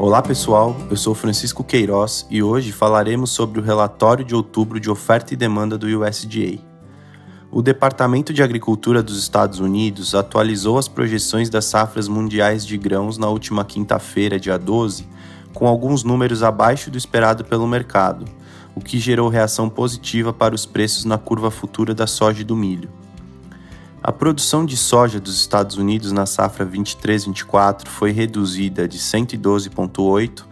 Olá pessoal, eu sou Francisco Queiroz e hoje falaremos sobre o relatório de outubro de oferta e demanda do USDA. O Departamento de Agricultura dos Estados Unidos atualizou as projeções das safras mundiais de grãos na última quinta-feira, dia 12, com alguns números abaixo do esperado pelo mercado, o que gerou reação positiva para os preços na curva futura da soja e do milho. A produção de soja dos Estados Unidos na safra 23-24 foi reduzida de 112,8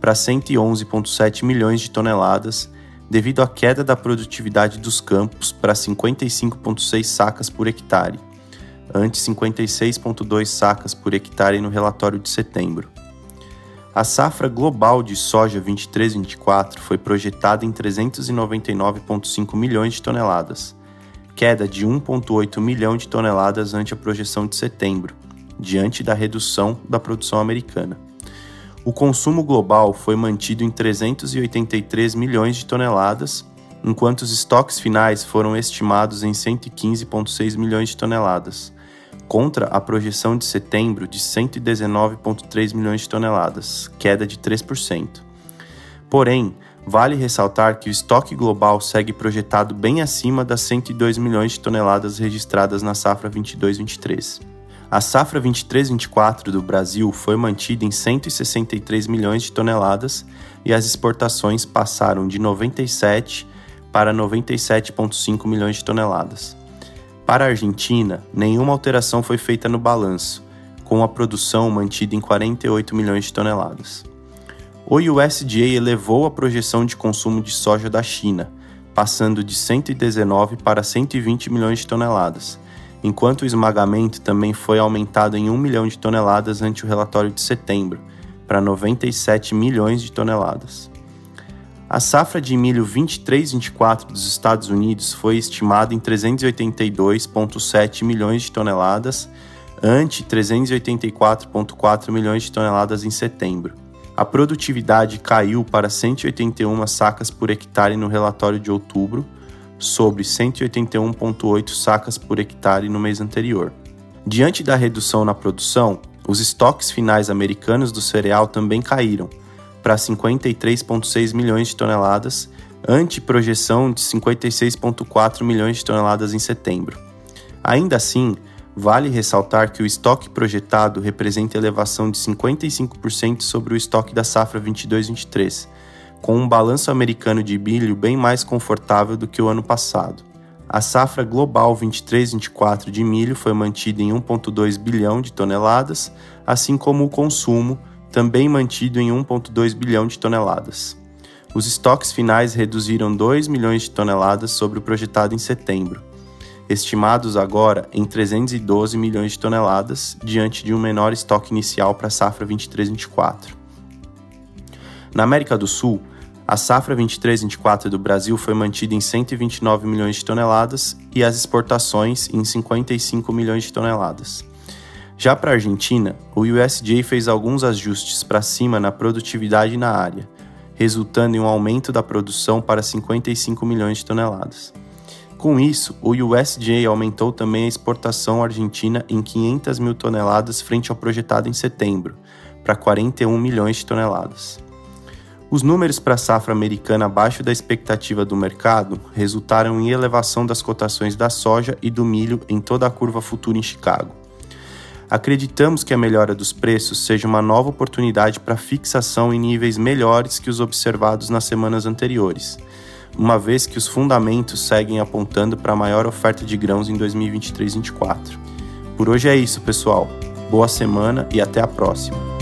para 111,7 milhões de toneladas, devido à queda da produtividade dos campos para 55,6 sacas por hectare, ante 56,2 sacas por hectare no relatório de setembro. A safra global de soja 23-24 foi projetada em 399,5 milhões de toneladas queda de 1,8 milhão de toneladas ante a projeção de setembro, diante da redução da produção americana. O consumo global foi mantido em 383 milhões de toneladas, enquanto os estoques finais foram estimados em 115,6 milhões de toneladas, contra a projeção de setembro de 119,3 milhões de toneladas, queda de 3%. Porém, Vale ressaltar que o estoque global segue projetado bem acima das 102 milhões de toneladas registradas na safra 22-23. A safra 23-24 do Brasil foi mantida em 163 milhões de toneladas e as exportações passaram de 97 para 97,5 milhões de toneladas. Para a Argentina, nenhuma alteração foi feita no balanço, com a produção mantida em 48 milhões de toneladas. O USDA elevou a projeção de consumo de soja da China, passando de 119 para 120 milhões de toneladas, enquanto o esmagamento também foi aumentado em 1 milhão de toneladas ante o relatório de setembro, para 97 milhões de toneladas. A safra de milho 23-24 dos Estados Unidos foi estimada em 382,7 milhões de toneladas, ante 384,4 milhões de toneladas em setembro a produtividade caiu para 181 sacas por hectare no relatório de outubro, sobre 181,8 sacas por hectare no mês anterior. Diante da redução na produção, os estoques finais americanos do cereal também caíram para 53,6 milhões de toneladas, ante projeção de 56,4 milhões de toneladas em setembro. Ainda assim, Vale ressaltar que o estoque projetado representa elevação de 55% sobre o estoque da safra 22-23, com um balanço americano de milho bem mais confortável do que o ano passado. A safra global 23-24 de milho foi mantida em 1,2 bilhão de toneladas, assim como o consumo, também mantido em 1,2 bilhão de toneladas. Os estoques finais reduziram 2 milhões de toneladas sobre o projetado em setembro, estimados agora em 312 milhões de toneladas, diante de um menor estoque inicial para a safra 23-24. Na América do Sul, a safra 23-24 do Brasil foi mantida em 129 milhões de toneladas e as exportações em 55 milhões de toneladas. Já para a Argentina, o USDA fez alguns ajustes para cima na produtividade na área, resultando em um aumento da produção para 55 milhões de toneladas. Com isso, o USDA aumentou também a exportação argentina em 500 mil toneladas frente ao projetado em setembro, para 41 milhões de toneladas. Os números para a safra americana abaixo da expectativa do mercado resultaram em elevação das cotações da soja e do milho em toda a curva futura em Chicago. Acreditamos que a melhora dos preços seja uma nova oportunidade para fixação em níveis melhores que os observados nas semanas anteriores uma vez que os fundamentos seguem apontando para maior oferta de grãos em 2023-24. Por hoje é isso, pessoal. Boa semana e até a próxima.